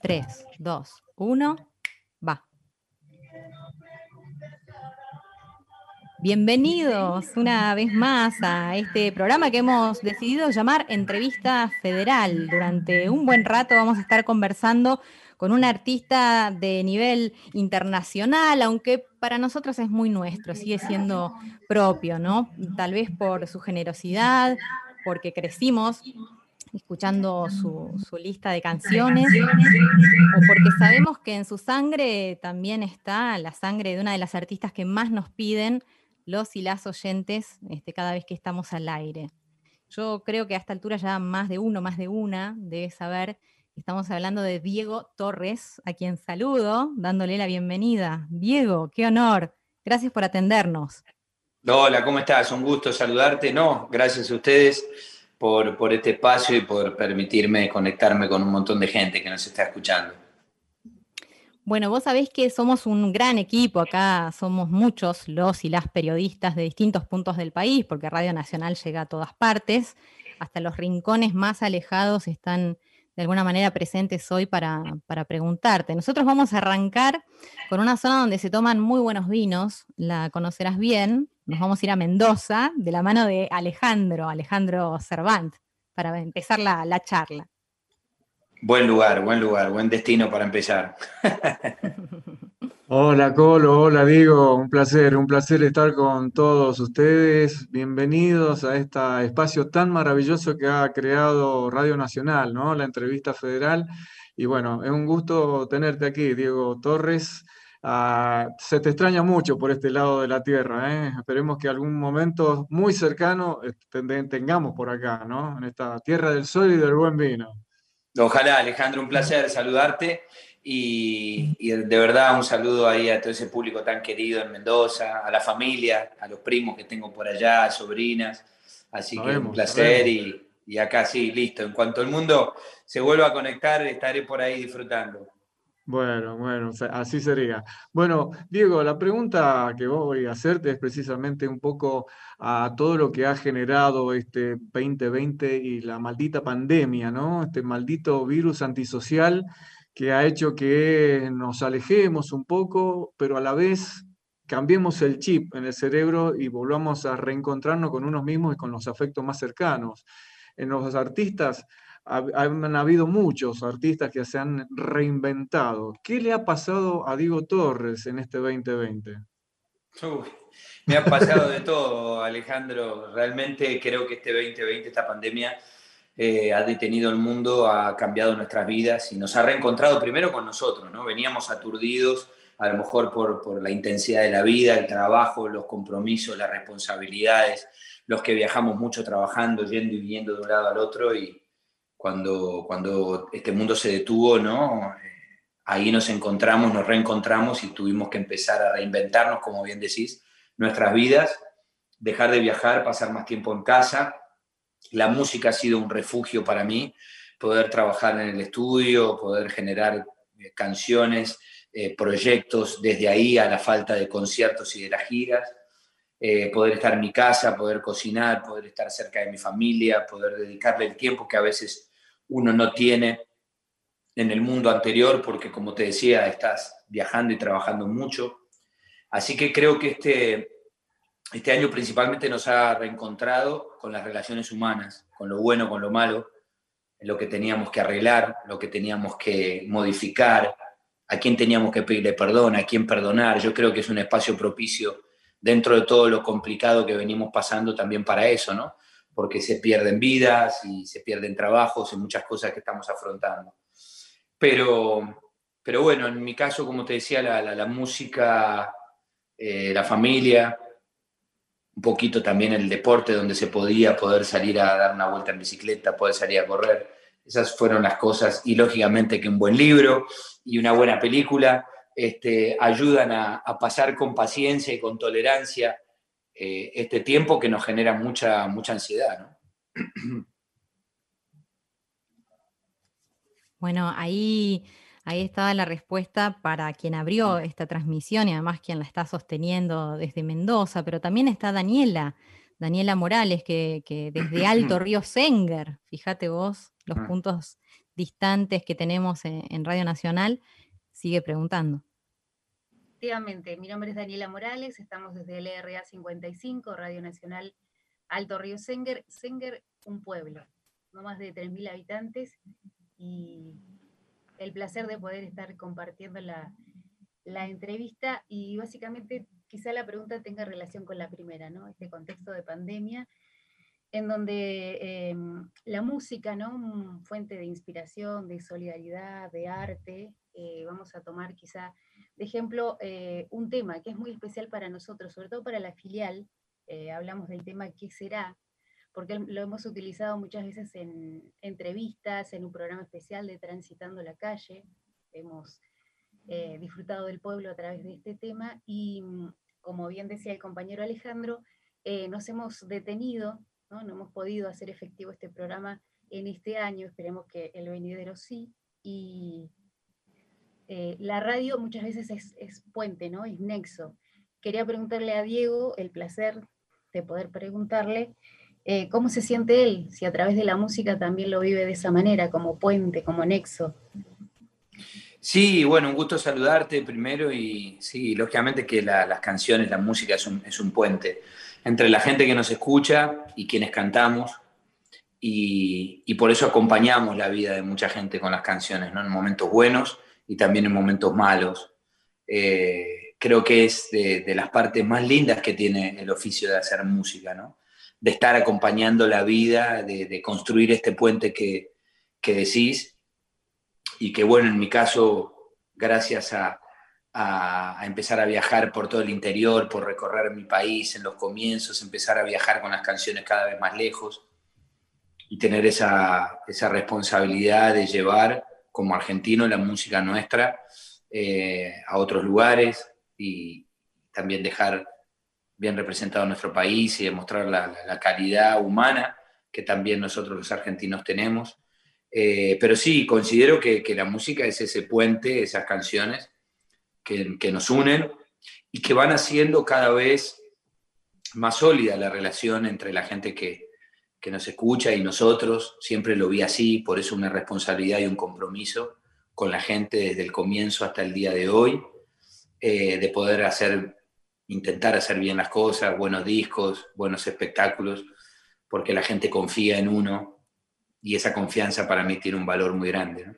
3, 2, 1, va. Bienvenidos una vez más a este programa que hemos decidido llamar Entrevista Federal. Durante un buen rato vamos a estar conversando con un artista de nivel internacional, aunque para nosotros es muy nuestro, sigue siendo propio, ¿no? Tal vez por su generosidad, porque crecimos escuchando su, lista de canciones, o porque sabemos que en su sangre también está la sangre de una de las artistas que más nos piden los y las oyentes este, cada vez que estamos al aire. Yo creo que a esta altura ya más de uno, más de una, debe saber que estamos hablando de Diego Torres, a quien saludo, dándole la bienvenida. Diego, qué honor. Gracias por atendernos. Hola, ¿cómo estás? Un gusto saludarte. No, gracias a ustedes por, este espacio y por permitirme conectarme con un montón de gente que nos está escuchando. Bueno, vos sabés que somos un gran equipo acá, somos muchos los y las periodistas de distintos puntos del país, porque Radio Nacional llega a todas partes, hasta los rincones más alejados están de alguna manera presentes hoy para, para, preguntarte. Nosotros vamos a arrancar con una zona donde se toman muy buenos vinos, la conocerás bien, nos vamos a ir a Mendoza de la mano de Alejandro, Alejandro Cervant, para empezar la, charla. Buen lugar, buen lugar, buen destino para empezar. Hola Colo, hola Diego, un placer, un placer estar con todos ustedes. Bienvenidos a este espacio tan maravilloso que ha creado Radio Nacional, ¿no? La entrevista federal. Y bueno, es un gusto tenerte aquí, Diego Torres. Ah, se te extraña mucho por este lado de la tierra. ¿eh? Esperemos que algún momento muy cercano este, tengamos por acá, ¿no? En esta tierra del sol y del buen vino. Ojalá, Alejandro, un placer saludarte y, de verdad un saludo ahí a todo ese público tan querido en Mendoza, a la familia, a los primos que tengo por allá, sobrinas. Así que un placer y, y acá sí, listo. En cuanto el mundo se vuelva a conectar, estaré por ahí disfrutando. Bueno, bueno, así sería. Bueno, Diego, la pregunta que voy a hacerte es precisamente un poco a todo lo que ha generado este 2020 y la maldita pandemia, ¿no? Este maldito virus antisocial que ha hecho que nos alejemos un poco, pero a la vez cambiemos el chip en el cerebro y volvamos a reencontrarnos con unos mismos y con los afectos más cercanos. En los artistas han habido muchos artistas que se han reinventado. ¿Qué le ha pasado a Diego Torres en este 2020? me ha pasado de todo, Alejandro. Realmente creo que este 2020, esta pandemia, eh, ha detenido el mundo, ha cambiado nuestras vidas y nos ha reencontrado primero con nosotros, ¿no? Veníamos aturdidos, a lo mejor por, por la intensidad de la vida, el trabajo, los compromisos, las responsabilidades, los que viajamos mucho trabajando, yendo y viniendo de un lado al otro y, cuando, cuando este mundo se detuvo, ¿no? Ahí nos encontramos, nos reencontramos y tuvimos que empezar a reinventarnos, como bien decís, nuestras vidas, dejar de viajar, pasar más tiempo en casa. La música ha sido un refugio para mí, poder trabajar en el estudio, poder generar eh, canciones, eh, proyectos desde ahí a la falta de conciertos y de las giras. Eh, poder estar en mi casa, poder cocinar, poder estar cerca de mi familia, poder dedicarle el tiempo que a veces uno no tiene en el mundo anterior, porque como te decía, estás viajando y trabajando mucho. Así que creo que este, este año principalmente nos ha reencontrado con las relaciones humanas, con lo bueno, con lo malo, lo que teníamos que arreglar, lo que teníamos que modificar, a quién teníamos que pedirle perdón, a quién perdonar. Yo creo que es un espacio propicio dentro de todo lo complicado que venimos pasando también para eso, ¿no? Porque se pierden vidas y se pierden trabajos y muchas cosas que estamos afrontando. Pero, pero bueno, en mi caso, como te decía, la, música, eh, la familia, un poquito también el deporte donde se podía poder salir a dar una vuelta en bicicleta, poder salir a correr. Esas fueron las cosas y lógicamente que un buen libro y una buena película este, ayudan a, a pasar con paciencia y con tolerancia eh, este tiempo que nos genera mucha, mucha ansiedad. Bueno, ahí, ahí estaba la respuesta para quien abrió esta transmisión y además quien la está sosteniendo desde Mendoza, pero también está Daniela, Daniela Morales, que, desde Alto Río Senger, fíjate vos los ah. puntos distantes que tenemos en, Radio Nacional, sigue preguntando. Efectivamente, mi nombre es Daniela Morales, estamos desde el LRA 55, Radio Nacional Alto Río Senger. Senger, un pueblo, no más de 3.000 habitantes, y el placer de poder estar compartiendo la, entrevista y básicamente quizá la pregunta tenga relación con la primera, ¿no? Este contexto de pandemia, en donde em, la música, ¿no? fuente de inspiración, de solidaridad, de arte, eh, vamos a tomar quizá de ejemplo eh, un tema que es muy especial para nosotros, sobre todo para la filial, eh, hablamos del tema ¿qué será? porque lo hemos utilizado muchas veces en entrevistas, en un programa especial de Transitando la Calle, hemos eh, disfrutado del pueblo a través de este tema y mm, como bien decía el compañero Alejandro, nos hemos detenido, ¿no? hemos podido hacer efectivo este programa en este año, esperemos que el venidero sí, y eh, la radio muchas veces es, puente, ¿no? es nexo. Quería preguntarle a Diego, el placer de poder preguntarle, ¿cómo se siente él? Si a través de la música también lo vive de esa manera, como puente, como nexo. Sí, bueno, un gusto saludarte primero y sí, lógicamente que las canciones, la música es un, es un, puente entre la gente que nos escucha y quienes cantamos y, y, por eso acompañamos la vida de mucha gente con las canciones, ¿no? en momentos buenos y también en momentos malos. Eh, creo que es de, las partes más lindas que tiene el oficio de hacer música, ¿no? de estar acompañando la vida, de, construir este puente que, que decís y que bueno, en mi caso, gracias a, empezar a viajar por todo el interior, por recorrer mi país en los comienzos, empezar a viajar con las canciones cada vez más lejos y tener esa, responsabilidad de llevar como argentino la música nuestra eh, a otros lugares y también dejar bien representado nuestro país y demostrar la calidad humana que también nosotros los argentinos tenemos. Eh, pero sí, considero que, la música es ese puente, esas canciones que, nos unen y que van haciendo cada vez más sólida la relación entre la gente que, nos escucha y nosotros. Siempre lo vi así, por eso una responsabilidad y un compromiso con la gente desde el comienzo hasta el día de hoy, eh, de poder hacer, intentar hacer bien las cosas, buenos discos, buenos espectáculos, porque la gente confía en uno y esa confianza para mí tiene un valor muy grande.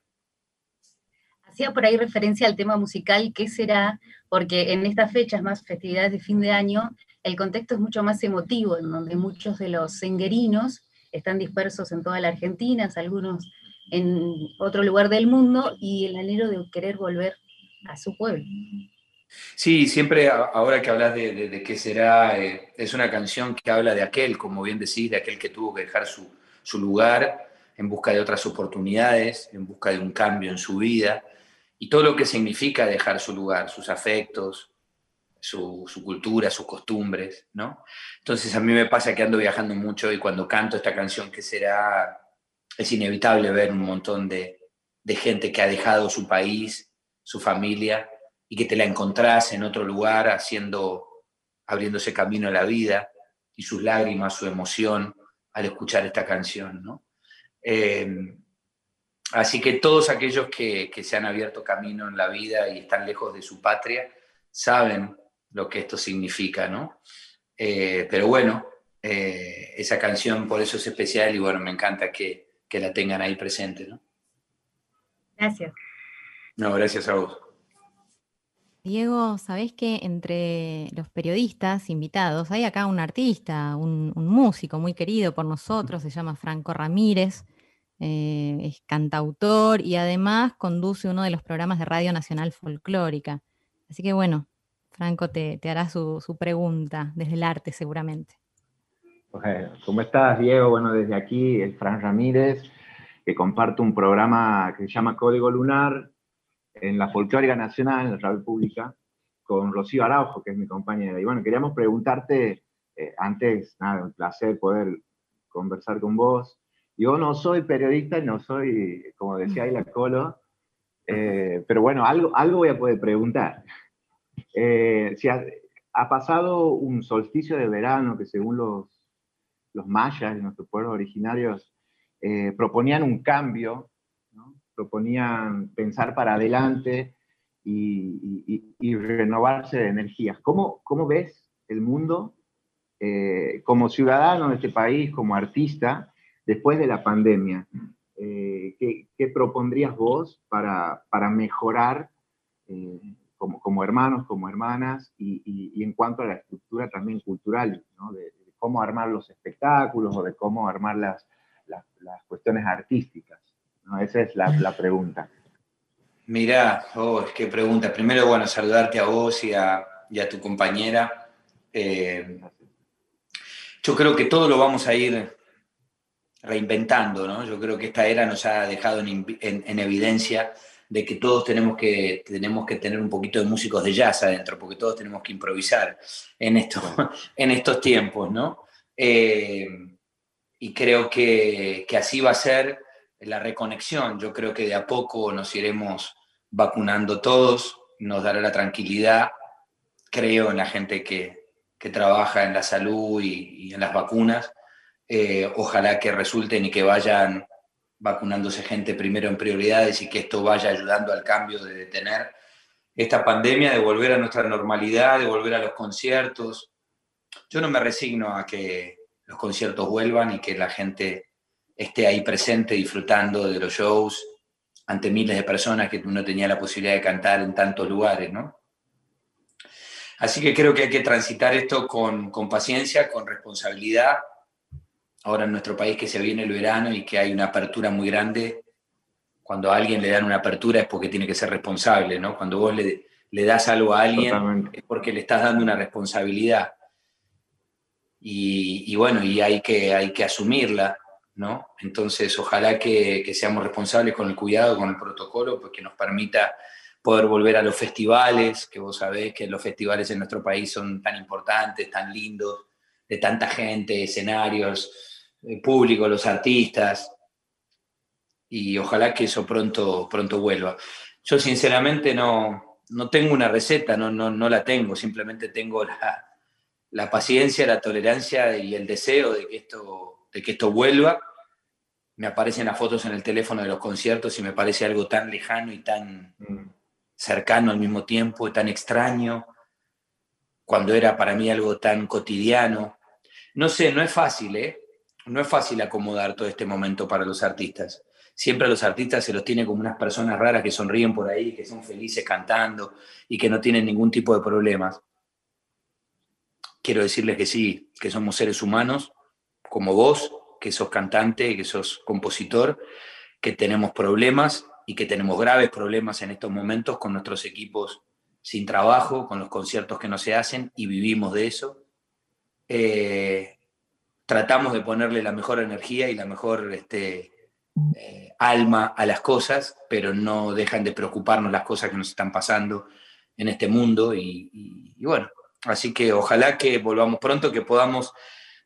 Hacía por ahí referencia al tema musical, ¿qué será? Porque en estas fechas, más festividades de fin de año, el contexto es mucho más emotivo, en donde muchos de los senguerinos están dispersos en toda la Argentina, algunos en otro lugar del mundo, y el anhelo de querer volver a su pueblo. Sí, siempre ahora que hablas de, qué será, eh, es una canción que habla de aquel, como bien decís, de aquel que tuvo que dejar su, su lugar en busca de otras oportunidades, en busca de un cambio en su vida y todo lo que significa dejar su lugar, sus afectos, su, cultura, sus costumbres, ¿no? Entonces a mí me pasa que ando viajando mucho y cuando canto esta canción que será, es inevitable ver un montón de, gente que ha dejado su país, su familia, y que te la encontrás en otro lugar haciendo, abriéndose camino a la vida y sus lágrimas, su emoción al escuchar esta canción, ¿no? Eh, así que todos aquellos que, se han abierto camino en la vida y están lejos de su patria saben lo que esto significa, ¿no? Eh, pero bueno, eh, esa canción por eso es especial y bueno, me encanta que, la tengan ahí presente, ¿no? Gracias. No, gracias a vos. Diego, sabés que entre los periodistas invitados hay acá un artista, un, músico muy querido por nosotros, se llama Franco Ramírez. Eh, es cantautor y además conduce uno de los programas de Radio Nacional Folclórica. Así que bueno, Franco te, hará su, pregunta desde el arte seguramente. ¿Cómo estás, Diego? Bueno, desde aquí, el Fran Ramírez, que comparte un programa que se llama Código Lunar en la Folclórica Nacional, en la Radio Pública, con Rocío Araujo, que es mi compañera. Y bueno, queríamos preguntarte, eh, antes, nada, un placer poder conversar con vos, yo no soy periodista, no soy, como decía ahí la Colo, eh, pero bueno, algo, algo voy a poder preguntar. Eh, ha, pasado un solsticio de verano que según los, mayas, nuestros pueblos originarios, eh, proponían un cambio, proponían pensar para adelante y, renovarse de energías. ¿Cómo, ¿Cómo, ves el mundo eh, como ciudadano de este país, como artista, después de la pandemia? ¿qué, propondrías vos para, mejorar como, como, hermanos, como hermanas, y, en cuanto a la estructura también cultural, de, cómo armar los espectáculos o de cómo armar las, las, cuestiones artísticas? ¿no? Esa es la, la pregunta. Mirá, oh, qué pregunta. Primero, bueno, saludarte a vos y a, tu compañera. Eh, yo creo que todo lo vamos a ir reinventando, ¿no? Yo creo que esta era nos ha dejado en, evidencia de que todos tenemos que, tenemos que tener un poquito de músicos de jazz adentro, porque todos tenemos que improvisar en, esto, en estos tiempos, ¿no? Eh, y creo que, que así va a ser la reconexión. Yo creo que de a poco nos iremos vacunando todos, nos dará la tranquilidad. Creo en la gente que, trabaja en la salud y, en las vacunas. Eh, ojalá que resulten y que vayan vacunándose gente primero en prioridades y que esto vaya ayudando al cambio de detener esta pandemia, de volver a nuestra normalidad, de volver a los conciertos. Yo no me resigno a que los conciertos vuelvan y que la gente esté ahí presente disfrutando de los shows ante miles de personas que no tenía la posibilidad de cantar en tantos lugares, ¿no? Así que creo que hay que transitar esto con, con paciencia, con responsabilidad. Ahora en nuestro país que se viene el verano y que hay una apertura muy grande, cuando a alguien le dan una apertura es porque tiene que ser responsable, ¿no? Cuando vos le, le das algo a alguien es porque le estás dando una responsabilidad. Y, y, bueno, y hay que, hay que asumirla. Entonces, ojalá que, seamos responsables con el cuidado, con el protocolo, pues que nos permita poder volver a los festivales, que vos sabés que los festivales en nuestro país son tan importantes, tan lindos, de tanta gente, escenarios, eh, público, los artistas, y ojalá que eso pronto, pronto vuelva. Yo sinceramente no, no tengo una receta, no, no, no la tengo, simplemente tengo la, la paciencia, la tolerancia y el deseo de que esto, de que esto vuelva me aparecen las fotos en el teléfono de los conciertos y me parece algo tan lejano y tan mm. cercano al mismo tiempo, y tan extraño, cuando era para mí algo tan cotidiano. No sé, no es fácil, ¿eh? No es fácil acomodar todo este momento para los artistas. Siempre los artistas se los tiene como unas personas raras que sonríen por ahí, que son felices cantando y que no tienen ningún tipo de problemas. Quiero decirles que sí, que somos seres humanos, como vos, que sos cantante, que sos compositor, que tenemos problemas y que tenemos graves problemas en estos momentos con nuestros equipos sin trabajo, con los conciertos que no se hacen y vivimos de eso. Eh, tratamos de ponerle la mejor energía y la mejor este, eh, alma a las cosas, pero no dejan de preocuparnos las cosas que nos están pasando en este mundo y bueno, así que ojalá que volvamos pronto, que podamos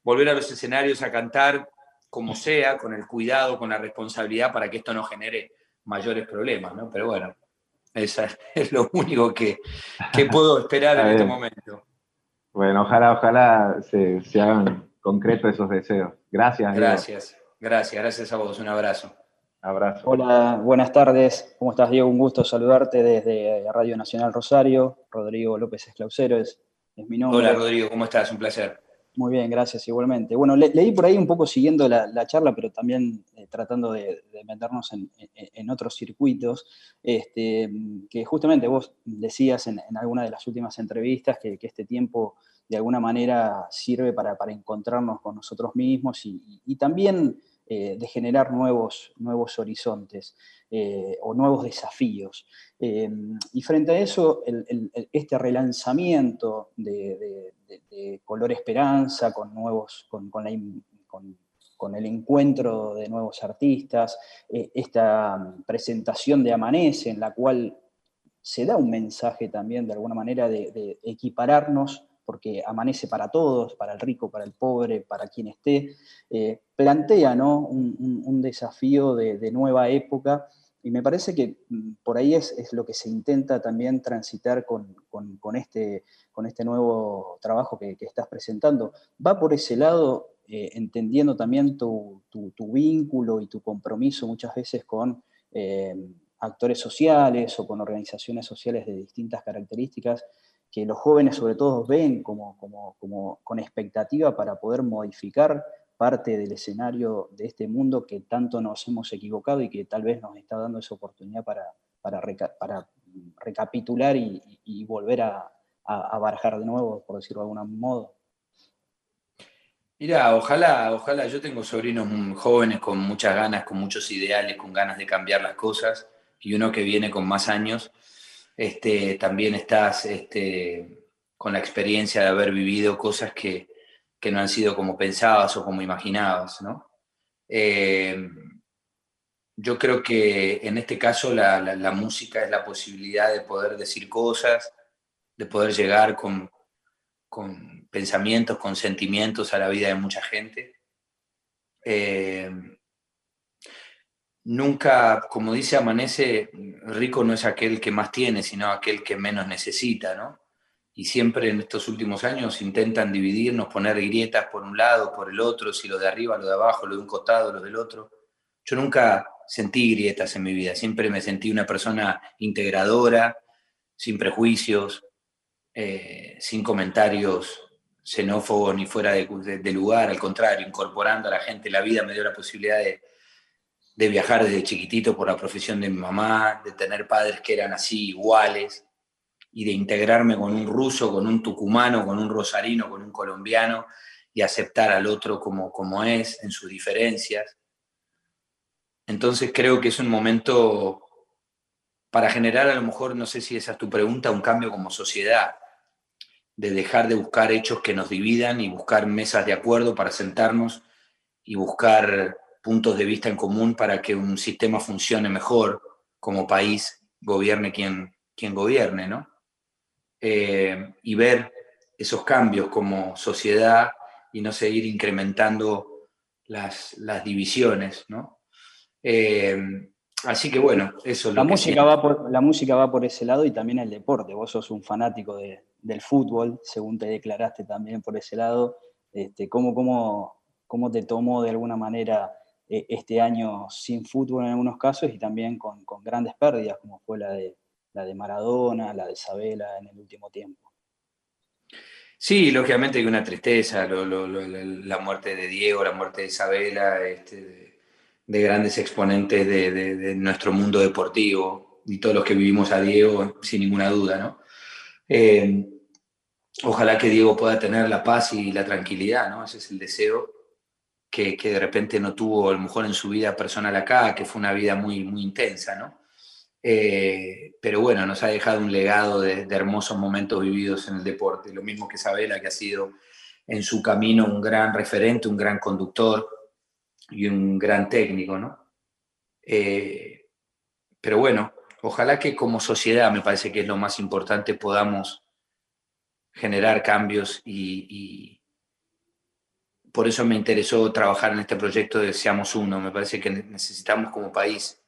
volver a los escenarios a cantar como sea, con el cuidado, con la responsabilidad para que esto no genere mayores problemas, ¿no? Pero bueno, eso es lo único que, puedo esperar en este momento. Bueno, ojalá, ojalá se, hagan concretos esos deseos. Gracias. Gracias, gracias, gracias a vos. Un abrazo. Abrazo. Hola, buenas tardes. ¿Cómo estás, Diego? Un gusto saludarte desde Radio Nacional Rosario. Rodrigo López Esclausero es, es mi nombre. Hola, Rodrigo, ¿cómo estás? Un placer. Muy bien, gracias, igualmente. Bueno, leí por ahí un poco siguiendo la, charla, pero también eh, tratando de, meternos en, otros circuitos, este, que justamente vos decías en, alguna de las últimas entrevistas que, este tiempo de alguna manera sirve para, encontrarnos con nosotros mismos y, también eh, de generar nuevos, nuevos horizontes eh, o nuevos desafíos. y frente a eso, este relanzamiento de de, color esperanza, con, nuevos, con, con, el encuentro de nuevos artistas, eh, esta presentación de Amanece, en la cual se da un mensaje también de alguna manera de, equipararnos, porque amanece para todos, para el rico, para el pobre, para quien esté, eh, plantea ¿no? un, desafío de, nueva época y me parece que mm, por ahí es, lo que se intenta también transitar con, este, este nuevo trabajo que, estás presentando. Va por ese lado, eh, entendiendo también tu, vínculo y tu compromiso muchas veces con eh, actores sociales o con organizaciones sociales de distintas características que los jóvenes sobre todo ven como, como, con expectativa para poder modificar parte del escenario de este mundo que tanto nos hemos equivocado y que tal vez nos está dando esa oportunidad para, para, para recapitular y, volver a, a, barajar de nuevo, por decirlo de algún modo. Mira, ojalá, ojalá, yo tengo sobrinos jóvenes con muchas ganas, con muchos ideales, con ganas de cambiar las cosas, y uno que viene con más años, este, también estás este, con la experiencia de haber vivido cosas que, no han sido como pensabas o como imaginabas, ¿no? Eh, yo creo que en este caso la, música es la posibilidad de poder decir cosas, de poder llegar con, pensamientos, con sentimientos a la vida de mucha gente. Eh, nunca, como dice Amanece, rico no es aquel que más tiene, sino aquel que menos necesita, ¿no? Y siempre en estos últimos años intentan dividirnos, poner grietas por un lado, por el otro, si lo de arriba, lo de abajo, lo de un costado, lo del otro. Yo nunca sentí grietas en mi vida, siempre me sentí una persona integradora, sin prejuicios, eh, sin comentarios xenófobos ni fuera de, lugar, al contrario, incorporando a la gente. La vida me dio la posibilidad de, de viajar desde chiquitito por la profesión de mi mamá, de tener padres que eran así iguales y de integrarme con un ruso, con un tucumano, con un rosarino, con un colombiano y aceptar al otro como, como es, en sus diferencias. Entonces creo que es un momento para generar, a lo mejor, no sé si esa es tu pregunta, un cambio como sociedad, de dejar de buscar hechos que nos dividan y buscar mesas de acuerdo para sentarnos y buscar puntos de vista en común para que un sistema funcione mejor como país, gobierne quien, quien gobierne, ¿no? Eh, y ver esos cambios como sociedad y no seguir incrementando las, las divisiones, ¿no? Eh, así que bueno, eso es la música va por La música va por ese lado y también el deporte. Vos sos un fanático del fútbol, según te declaraste también por ese lado. Este, ¿cómo, cómo, cómo te tomó de alguna manera eh, este año sin fútbol en algunos casos y también con, grandes pérdidas, como fue la de, la de Maradona, la de Isabela en el último tiempo. Sí, lógicamente hay una tristeza, la muerte de Diego, la muerte de Isabela, este, de, grandes exponentes de, nuestro mundo deportivo y todos los que vivimos a Diego, sin ninguna duda, ¿no? Eh, ojalá que Diego pueda tener la paz y la tranquilidad, ¿no? Ese es el deseo que, de repente no tuvo a lo mejor en su vida personal acá, que fue una vida muy, muy intensa, ¿no? Eh, pero bueno, nos ha dejado un legado de, hermosos momentos vividos en el deporte, lo mismo que Isabela, que ha sido en su camino un gran referente, un gran conductor y un gran técnico, ¿no? Eh, pero bueno, ojalá que como sociedad, me parece que es lo más importante, podamos generar cambios y por eso me interesó trabajar en este proyecto de Seamos Uno. Me parece que necesitamos como país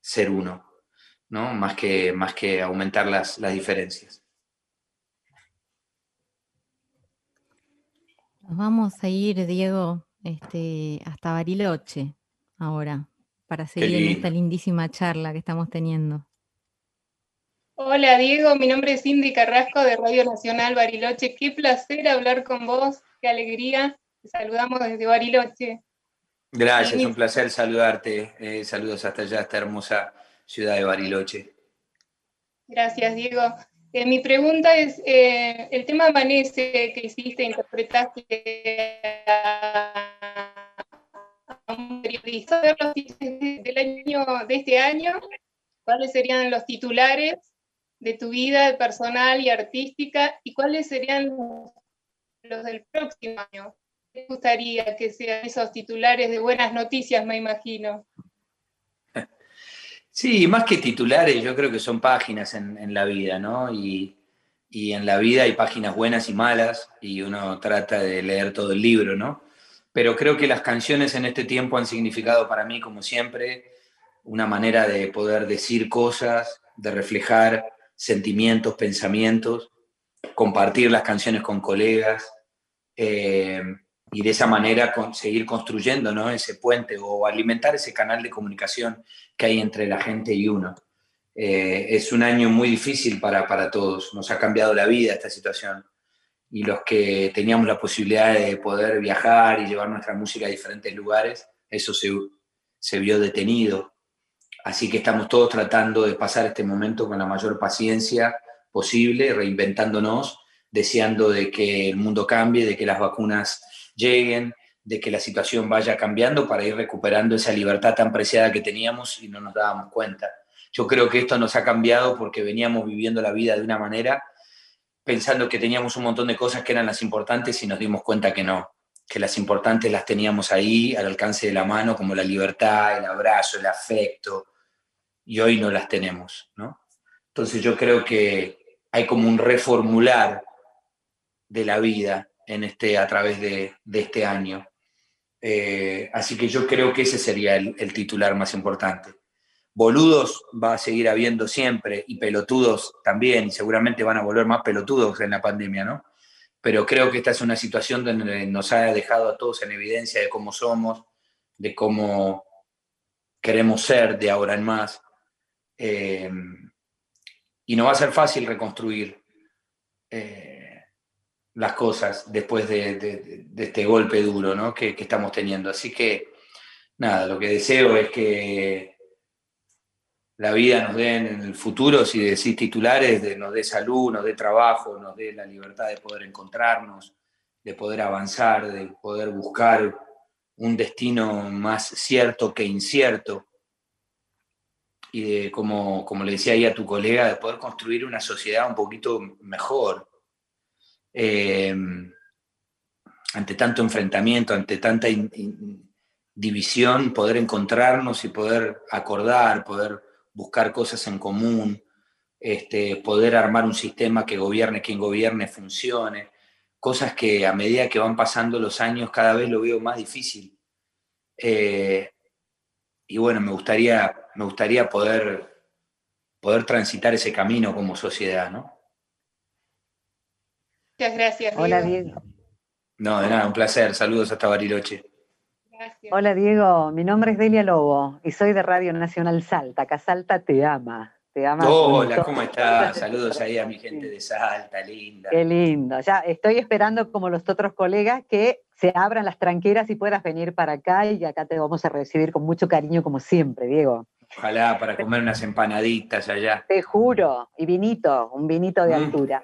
ser uno, ¿no? Más que, más que aumentar las, las diferencias. Nos vamos a ir, Diego, este, hasta Bariloche ahora, para seguir en esta lindísima charla que estamos teniendo. Hola Diego, mi nombre es Cindy Carrasco de Radio Nacional Bariloche. Qué placer hablar con vos, qué alegría saludamos desde Bariloche. Gracias, un placer saludarte. Eh, saludos hasta allá, esta hermosa ciudad de Bariloche. Gracias, Diego. Eh, mi pregunta es, eh, el tema Amanece que hiciste, interpretaste a un periodista del año, de este año, ¿cuáles serían los titulares de tu vida personal y artística y cuáles serían los del próximo año? Me gustaría que sean esos titulares de buenas noticias, me imagino. Sí, más que titulares, yo creo que son páginas en, la vida, ¿no? Y, en la vida hay páginas buenas y malas, y uno trata de leer todo el libro, ¿no? Pero creo que las canciones en este tiempo han significado para mí, como siempre, una manera de poder decir cosas, de reflejar sentimientos, pensamientos, compartir las canciones con colegas. Eh, y de esa manera seguir construyendo ¿no? ese puente o alimentar ese canal de comunicación que hay entre la gente y uno. Eh, es un año muy difícil para, para todos, nos ha cambiado la vida esta situación y los que teníamos la posibilidad de poder viajar y llevar nuestra música a diferentes lugares, eso se, se vio detenido. Así que estamos todos tratando de pasar este momento con la mayor paciencia posible, reinventándonos, deseando de que el mundo cambie, de que las vacunas lleguen, de que la situación vaya cambiando para ir recuperando esa libertad tan preciada que teníamos y no nos dábamos cuenta. Yo creo que esto nos ha cambiado porque veníamos viviendo la vida de una manera pensando que teníamos un montón de cosas que eran las importantes y nos dimos cuenta que no, que las importantes las teníamos ahí al alcance de la mano, como la libertad, el abrazo, el afecto, y hoy no las tenemos, ¿no? Entonces yo creo que hay como un reformular de la vida en este, a través de, este año. Eh, así que yo creo que ese sería el titular más importante boludos va a seguir habiendo siempre y pelotudos también, seguramente van a volver más pelotudos en la pandemia, ¿no? Pero creo que esta es una situación donde nos ha dejado a todos en evidencia de cómo somos, de cómo queremos ser de ahora en más. Eh, y no va a ser fácil reconstruir eh, las cosas después de, este golpe duro ¿no? que, estamos teniendo. Así que, nada, lo que deseo es que la vida nos dé en el futuro, si decís titulares, de, nos dé salud, nos dé trabajo, nos dé la libertad de poder encontrarnos, de poder avanzar, de poder buscar un destino más cierto que incierto. Y de, como, como le decía ahí a tu colega, de poder construir una sociedad un poquito mejor. Eh, ante tanto enfrentamiento, ante tanta división, poder encontrarnos y poder acordar, poder buscar cosas en común, este, poder armar un sistema que gobierne quien gobierne, funcione, cosas que a medida que van pasando los años cada vez lo veo más difícil. Eh, y bueno, me gustaría, me gustaría poder, poder transitar ese camino como sociedad, ¿no? Muchas gracias. Hola, Diego. No, de nada, un placer. Saludos hasta Bariloche. Hola Diego, mi nombre es Delia Lobo y soy de Radio Nacional Salta. Acá Salta te ama. Te ama Hola, ¿cómo estás? Saludos ahí a mi gente de Salta, linda. Qué lindo. Ya estoy esperando como los otros colegas que se abran las tranqueras y puedas venir para acá y acá te vamos a recibir con mucho cariño como siempre, Diego. Ojalá para comer unas empanaditas allá. Te juro, y vinito, un vinito de mm. altura.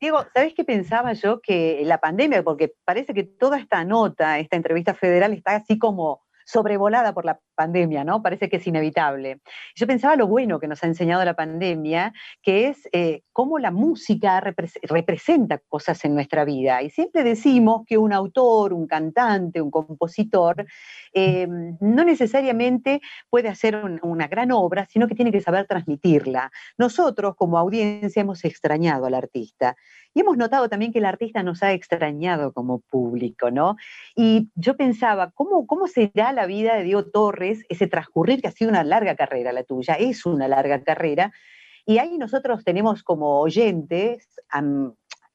Diego, ¿sabes qué pensaba yo? Que la pandemia, porque parece que toda esta nota, esta entrevista federal está así como sobrevolada por la pandemia, ¿no? Parece que es inevitable. Yo pensaba lo bueno que nos ha enseñado la pandemia, que es eh, cómo la música representa cosas en nuestra vida. Y siempre decimos que un autor, un cantante, un compositor, eh, no necesariamente puede hacer una gran obra, sino que tiene que saber transmitirla. Nosotros, como audiencia, hemos extrañado al artista. Y hemos notado también que el artista nos ha extrañado como público, ¿no? Y yo pensaba, ¿cómo, cómo será la vida de Diego Torres, ese transcurrir que ha sido una larga carrera la tuya? Es una larga carrera. Y ahí nosotros tenemos como oyentes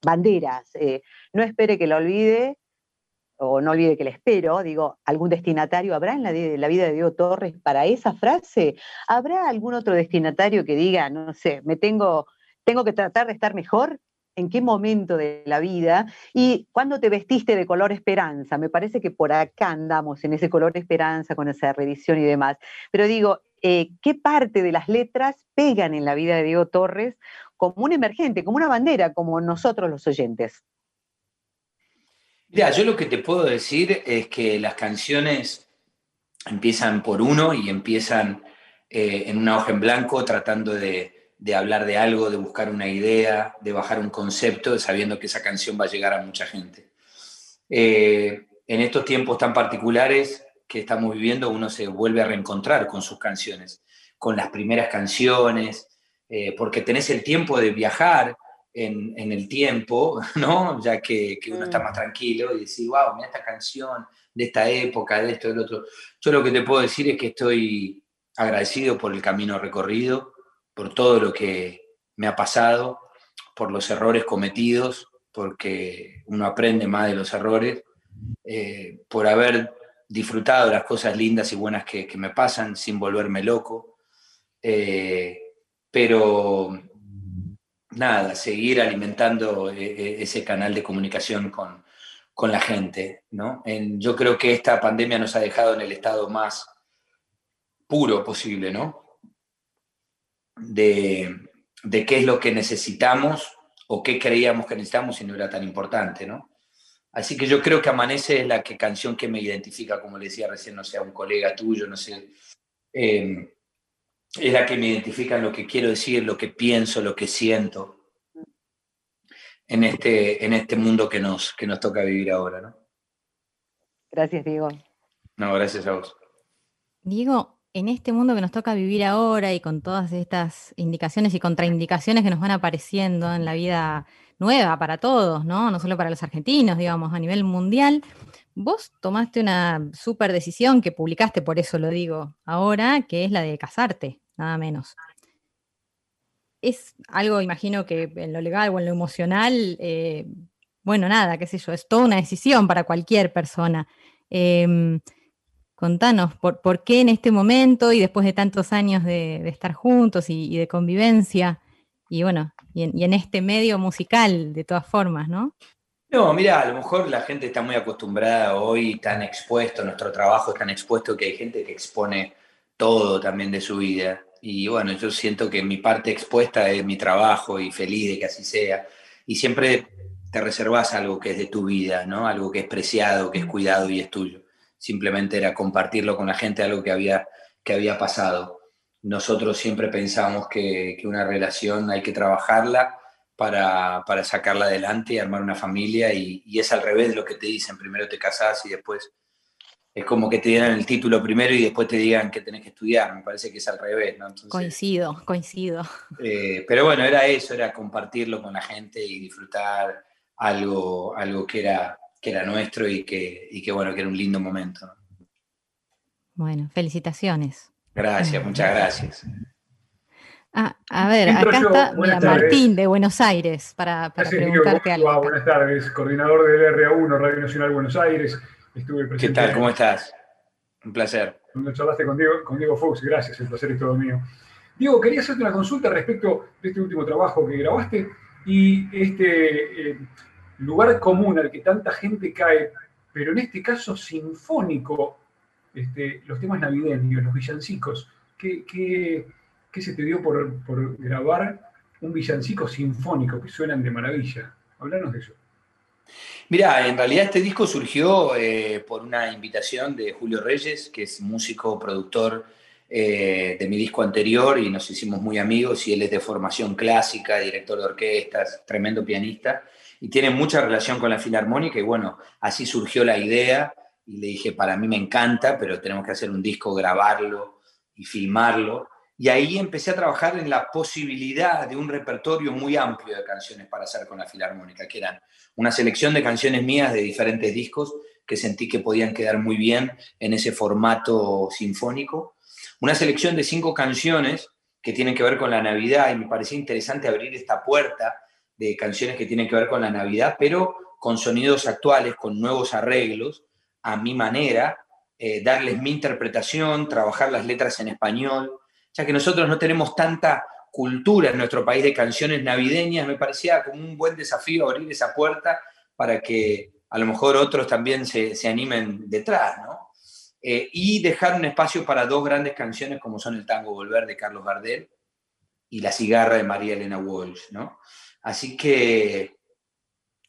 banderas. Eh, no espere que lo olvide, o no olvide que le espero, digo, algún destinatario habrá en la, la, vida de Diego Torres para esa frase? ¿Habrá algún otro destinatario que diga, no sé, me tengo, tengo que tratar de estar mejor? En qué momento de la vida y cuándo te vestiste de color esperanza. Me parece que por acá andamos en ese color esperanza con esa reedición y demás. Pero digo, eh, ¿qué parte de las letras pegan en la vida de Diego Torres como un emergente, como una bandera, como nosotros los oyentes? Mira, yo lo que te puedo decir es que las canciones empiezan por uno y empiezan eh, en una hoja en blanco tratando de, de hablar de algo, de buscar una idea, de bajar un concepto, sabiendo que esa canción va a llegar a mucha gente. Eh, en estos tiempos tan particulares que estamos viviendo, uno se vuelve a reencontrar con sus canciones, con las primeras canciones, eh, porque tenés el tiempo de viajar en, el tiempo, ¿no? Ya que, uno está mm. más tranquilo y decir, wow, mira esta canción de esta época, de esto, del otro. Yo lo que te puedo decir es que estoy agradecido por el camino recorrido, por todo lo que me ha pasado, por los errores cometidos, porque uno aprende más de los errores, eh, por haber disfrutado las cosas lindas y buenas que, me pasan sin volverme loco. Eh, pero nada, seguir alimentando eh, ese canal de comunicación con, la gente. ¿no? yo creo que esta pandemia nos ha dejado en el estado más puro posible, ¿no? De, de qué es lo que necesitamos o qué creíamos que necesitamos y no era tan importante, ¿no? Así que yo creo que Amanece es la que, canción que me identifica, como le decía recién, no sé, un colega tuyo, no sé, em, es la que me identifica en lo que quiero decir, lo que pienso, lo que siento en este, en este mundo que nos, que nos toca vivir ahora, ¿no? Gracias, Diego. No, gracias a vos. Diego, en este mundo que nos toca vivir ahora y con todas estas indicaciones y contraindicaciones que nos van apareciendo en la vida nueva para todos, ¿no? No solo para los argentinos, digamos, a nivel mundial. Vos tomaste una súper decisión que publicaste, por eso lo digo ahora, que es la de casarte, nada menos. Es algo, imagino que en lo legal o en lo emocional, eh, bueno, nada, qué sé yo, es toda una decisión para cualquier persona. Em, contanos, por, qué en este momento y después de tantos años de, estar juntos y de convivencia, y bueno, y en, este medio musical, de todas formas, ¿no? No, mira, a lo mejor la gente está muy acostumbrada hoy, tan expuesto, nuestro trabajo es tan expuesto que hay gente que expone todo también de su vida. Y bueno, yo siento que mi parte expuesta es mi trabajo y feliz de que así sea. Y siempre te reservas algo que es de tu vida, ¿no? Algo que es preciado, que es cuidado y es tuyo. Simplemente era compartirlo con la gente, algo que había, que había pasado nosotros siempre pensamos que, una relación hay que trabajarla para, sacarla adelante y armar una familia y, es al revés lo que te dicen, primero te casás y después es como que te dieran el título primero y después te digan que tenés que estudiar, me parece que es al revés, ¿no? coincido, coincido. Eh, pero bueno, era eso, era compartirlo con la gente y disfrutar algo, algo que, era, que era nuestro y que, y que bueno, que era un lindo momento. Bueno, felicitaciones. Gracias, muchas gracias. Ah, a ver, acá está Martín de Buenos Aires para, para preguntarte algo. buenas tardes, coordinador del RA1, Radio Nacional Buenos Aires. Estuve ¿Qué tal? ¿Cómo estás? Un placer. Cuando charlaste con Diego, con Diego Fox, gracias, el placer es todo mío. Diego, quería hacerte una consulta respecto de este último trabajo que grabaste y este eh, lugar común al que tanta gente cae, pero en este caso sinfónico este, los temas navideños, los villancicos. ¿Qué, qué, se te dio por, grabar un villancico sinfónico que suenan de maravilla? Háblanos de eso. Mira, en realidad este disco surgió eh, por una invitación de Julio Reyes, que es músico, productor eh, de mi disco anterior y nos hicimos muy amigos y él es de formación clásica, director de orquestas, tremendo pianista y tiene mucha relación con la filarmónica y bueno, así surgió la idea y le dije, para mí me encanta, pero tenemos que hacer un disco, grabarlo y filmarlo. Y ahí empecé a trabajar en la posibilidad de un repertorio muy amplio de canciones para hacer con la Filarmónica, que eran una selección de canciones mías de diferentes discos que sentí que podían quedar muy bien en ese formato sinfónico. Una selección de cinco canciones que tienen que ver con la Navidad y me parecía interesante abrir esta puerta canciones que tienen que ver con la Navidad, pero con sonidos actuales, con nuevos arreglos a mi manera, eh, darles mi interpretación, trabajar las letras en español, ya que nosotros no tenemos tanta cultura en nuestro país de canciones navideñas, me parecía como un buen desafío abrir esa puerta para que a lo mejor otros también se, animen detrás, ¿no? Eh, y dejar un espacio para dos grandes canciones como son el Tango Volver de Carlos Gardel y La Cigarra de María Elena Walsh, ¿no? Así que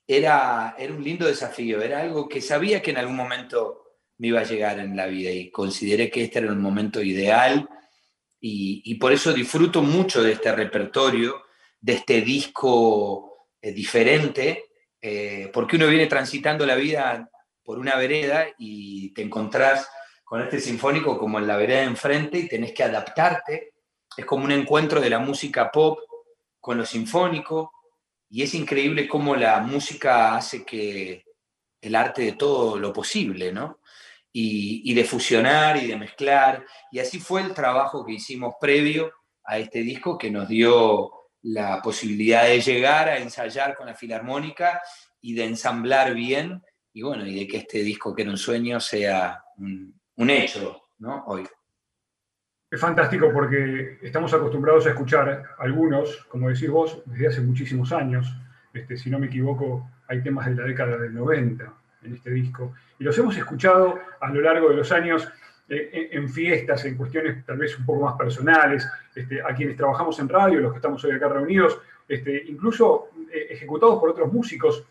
era, era un lindo desafío, era algo que sabía que en algún momento me iba a llegar en la vida y consideré que este era el momento ideal y, por eso disfruto mucho de este repertorio, de este disco eh, diferente, eh, porque uno viene transitando la vida por una vereda y te encontrás con este sinfónico como en la vereda de enfrente y tenés que adaptarte. Es como un encuentro de la música pop con lo sinfónico, y es increíble cómo la música hace que el arte de todo lo posible, ¿no? Y, de fusionar y de mezclar. Y así fue el trabajo que hicimos previo a este disco que nos dio la posibilidad de llegar a ensayar con la filarmónica y de ensamblar bien y bueno, y de que este disco que era un sueño sea un, hecho, ¿no? Hoy. Es fantástico porque estamos acostumbrados a escuchar algunos, como decís vos, desde hace muchísimos años. Este, si no me equivoco, hay temas de la década del 90 en este disco. Y los hemos escuchado a lo largo de los años eh, en fiestas, en cuestiones tal vez un poco más personales, este, a quienes trabajamos en radio, los que estamos hoy acá reunidos, este, incluso eh, ejecutados por otros músicos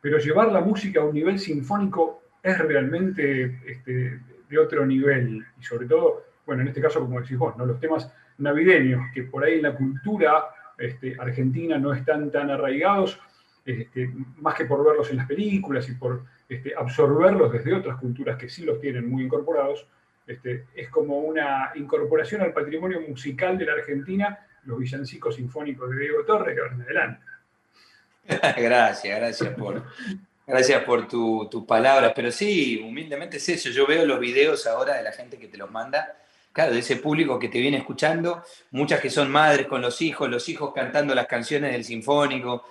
pero llevar la música a un nivel sinfónico es realmente este, de otro nivel. Y sobre todo, bueno, en este caso, como decís vos, ¿no? los temas navideños, que por ahí en la cultura este, argentina no están tan arraigados, este, más que por verlos en las películas y por este, absorberlos desde otras culturas que sí los tienen muy incorporados, es como una incorporación al patrimonio musical de la Argentina, los villancicos sinfónicos de Diego Torres, que van adelante. gracias, gracias por, gracias por tus palabras. Pero sí, humildemente es eso. Yo veo los videos ahora de la gente que te los manda. Claro, de ese público que te viene escuchando, muchas que son madres con los hijos, los hijos cantando las canciones del sinfónico,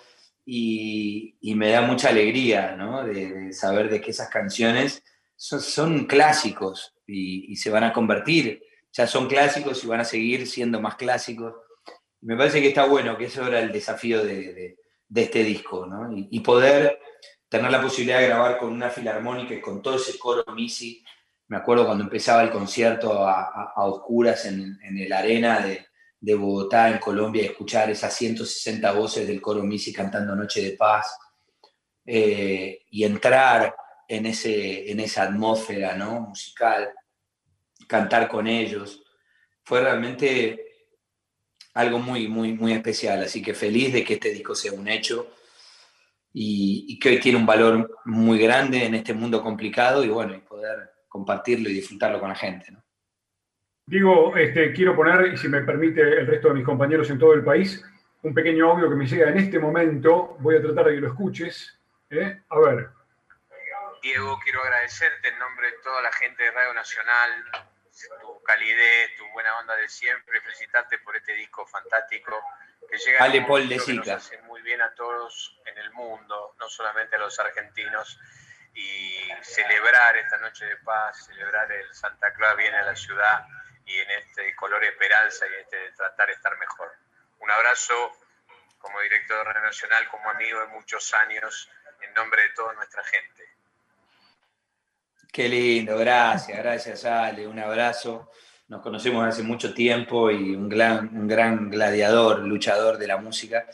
y, me da mucha alegría, ¿no? De, saber de que esas canciones son, clásicos y, se van a convertir, ya son clásicos y van a seguir siendo más clásicos. Me parece que está bueno, que eso era el desafío de, este disco, ¿no? Y, poder tener la posibilidad de grabar con una filarmónica y con todo ese coro Misi. Me acuerdo cuando empezaba el concierto a, oscuras en, el arena de, Bogotá, en Colombia, y escuchar esas 160 voces del coro Misi cantando Noche de Paz eh, y entrar en, ese, en esa atmósfera ¿no? musical, cantar con ellos. Fue realmente algo muy, muy, muy especial. Así que feliz de que este disco sea un hecho y, que hoy tiene un valor muy grande en este mundo complicado y bueno, y poder compartirlo y disfrutarlo con la gente. ¿no? Digo, este, quiero poner, y si me permite el resto de mis compañeros en todo el país, un pequeño audio que me llega en este momento. Voy a tratar de que lo escuches. ¿eh? A ver. Diego, quiero agradecerte en nombre de toda la gente de Radio Nacional, tu calidez, tu buena onda de siempre, felicitarte por este disco fantástico que llega Ale Paul de hace muy bien a todos en el mundo, no solamente a los argentinos, y celebrar esta noche de paz, celebrar el Santa Claus viene a la ciudad y en este color esperanza y este tratar de estar mejor. Un abrazo como director nacional, como amigo de muchos años, en nombre de toda nuestra gente. Qué lindo, gracias, gracias Ale, un abrazo. Nos conocemos hace mucho tiempo y un gran, un gran gladiador, luchador de la música,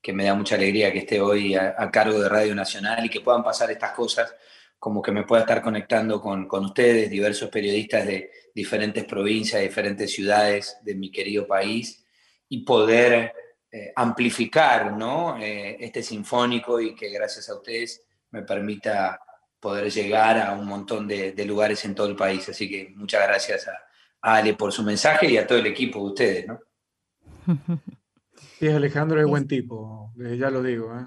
que me da mucha alegría que esté hoy a, cargo de Radio Nacional y que puedan pasar estas cosas, como que me pueda estar conectando con, ustedes, diversos periodistas de diferentes provincias, diferentes ciudades de mi querido país, y poder eh, amplificar ¿no? Eh, este sinfónico y que gracias a ustedes me permita poder llegar a un montón de, lugares en todo el país. Así que muchas gracias a, Ale por su mensaje y a todo el equipo de ustedes, ¿no? Sí, Alejandro es buen tipo, ya lo digo. ¿eh?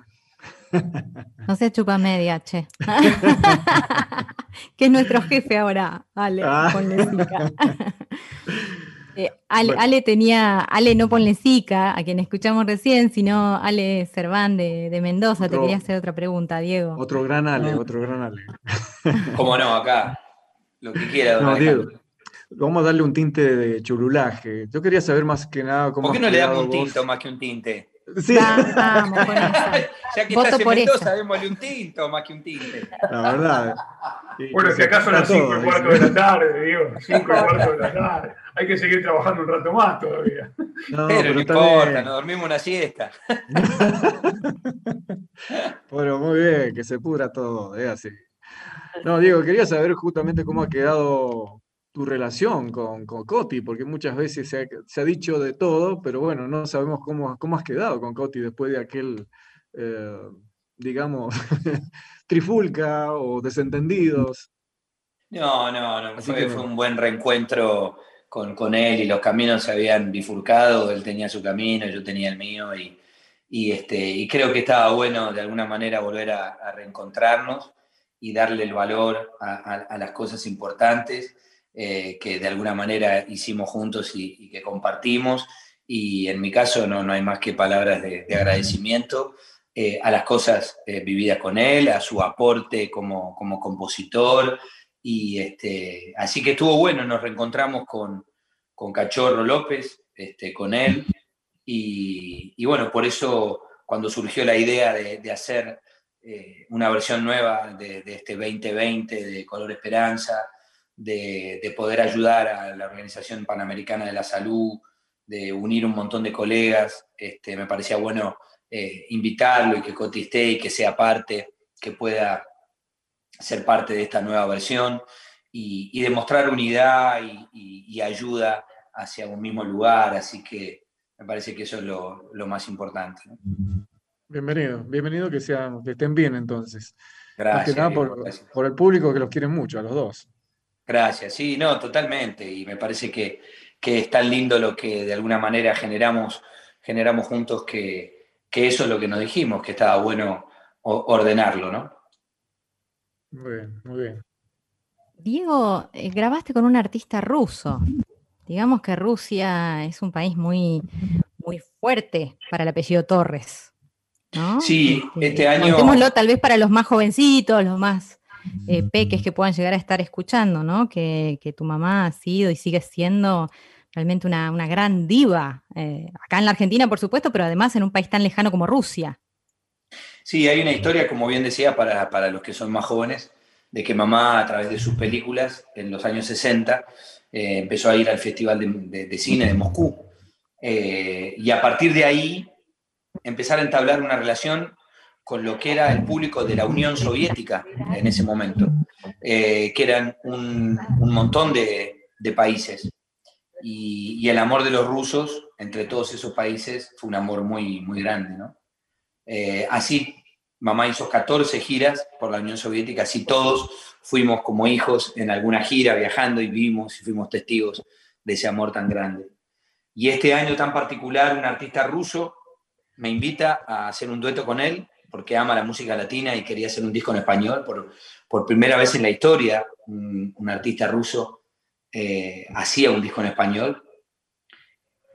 No se chupa media, che. que es nuestro jefe ahora, Ale. Ah. Eh, Ale, tenía, Ale no ponle Sica, a quien escuchamos recién, sino Ale Cerván de, Mendoza. Te quería hacer otra pregunta, Diego. Otro gran Ale, otro gran Ale. ¿Cómo no? Acá, lo que quiera. No, Diego, vamos a darle un tinte de churulaje. Yo quería saber más que nada cómo. ¿Por qué no le damos un tinto más que un tinte? Sí. Vamos, ya que estás en démosle un tinto más que un tinte. La verdad. bueno, si acaso las 5 y cuarto de la tarde, Diego. 5 y cuarto de la tarde hay que seguir trabajando un rato más todavía. pero, no importa, nos dormimos una siesta. bueno, muy bien, que se pudra todo, es así. No, Diego, quería saber justamente cómo ha quedado tu relación con, con Coti, porque muchas veces se ha, dicho de todo, pero bueno, no sabemos cómo, cómo has quedado con Coti después de aquel, eh, digamos, trifulca o desentendidos. No, no, no, fue, fue un buen reencuentro con, él y los caminos se habían bifurcado, él tenía su camino, yo tenía el mío y, y, este, y creo que estaba bueno de alguna manera volver a, reencontrarnos y darle el valor a, las cosas importantes eh, que de alguna manera hicimos juntos y, que compartimos. Y en mi caso no, no hay más que palabras de, agradecimiento eh, a las cosas eh, vividas con él, a su aporte como, como compositor. Y este, así que estuvo bueno, nos reencontramos con, con Cachorro López, este, con él. Y, bueno, por eso cuando surgió la idea de, de hacer eh, una versión nueva de, de, este 2020 de Color Esperanza, de, de, poder ayudar a la Organización Panamericana de la Salud, de unir un montón de colegas, este, me parecía bueno eh, invitarlo y que cotiste y que sea parte, que pueda ser parte de esta nueva versión y, y demostrar unidad y, y, y, ayuda hacia un mismo lugar, así que me parece que eso es lo, lo más importante. ¿no? Bienvenido, bienvenido que, sean, que estén bien entonces. Gracias. Más que nada por, gracias. por el público que los quiere mucho, a los dos. Gracias, sí, no, totalmente. Y me parece que, que es tan lindo lo que de alguna manera generamos, generamos juntos que, que eso es lo que nos dijimos, que estaba bueno ordenarlo, ¿no? Muy bien, muy bien. Diego, eh, grabaste con un artista ruso. Digamos que Rusia es un país muy, muy fuerte para el apellido Torres. ¿no? Sí, este año. Contémoslo tal vez para los más jovencitos, los más eh, peques que puedan llegar a estar escuchando, ¿no? Que, tu mamá ha sido y sigue siendo realmente una, gran diva, eh, acá en la Argentina, por supuesto, pero además en un país tan lejano como Rusia. Sí, hay una historia, como bien decía, para, para los que son más jóvenes, de que mamá, a través de sus películas, en los años 60, eh, empezó a ir al Festival de, Cine de Moscú. Y a partir de ahí, empezar a entablar una relación con lo que era el público de la Unión Soviética en ese momento, eh, que eran un, montón de, países. Y, y, el amor de los rusos entre todos esos países fue un amor muy, muy grande. ¿no? Eh, así, mamá hizo 14 giras por la Unión Soviética, así todos fuimos como hijos en alguna gira viajando y vimos y fuimos testigos de ese amor tan grande. Y este año tan particular, un artista ruso me invita a hacer un dueto con él porque ama la música latina y quería hacer un disco en español. Por, por primera vez en la historia, un, artista ruso eh, hacía un disco en español.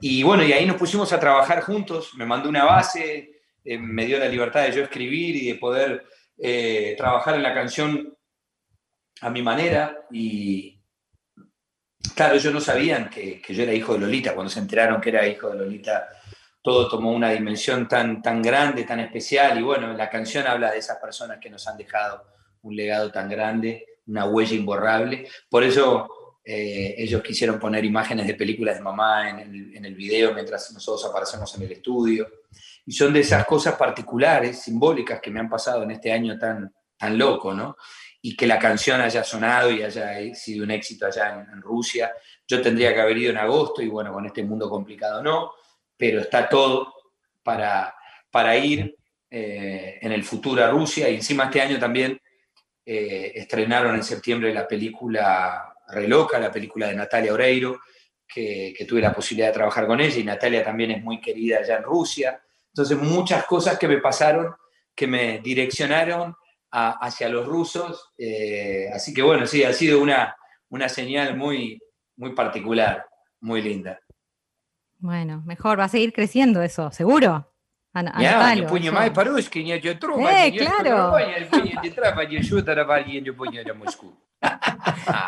Y bueno, y ahí nos pusimos a trabajar juntos, me mandó una base, eh, me dio la libertad de yo escribir y de poder eh, trabajar en la canción a mi manera. Y claro, ellos no sabían que yo era hijo de Lolita, cuando se enteraron que era hijo de Lolita todo tomó una dimensión tan, tan grande, tan especial, y bueno, la canción habla de esas personas que nos han dejado un legado tan grande, una huella imborrable. Por eso eh, ellos quisieron poner imágenes de películas de mamá en el, en el video mientras nosotros aparecemos en el estudio. Y son de esas cosas particulares, simbólicas, que me han pasado en este año tan, tan loco, ¿no? Y que la canción haya sonado y haya sido un éxito allá en, en Rusia. Yo tendría que haber ido en agosto y bueno, con este mundo complicado no pero está todo para, para ir eh, en el futuro a Rusia. Y encima este año también eh, estrenaron en septiembre la película Reloca, la película de Natalia Oreiro, que, que, tuve la posibilidad de trabajar con ella y Natalia también es muy querida allá en Rusia. Entonces muchas cosas que me pasaron, que me direccionaron a, hacia los rusos. Eh, así que bueno, sí, ha sido una, una señal muy, muy particular, muy linda. Bueno, mejor, va a seguir creciendo eso, seguro. An ya, не понимаю по-русски, не идет трубка, eh, claro.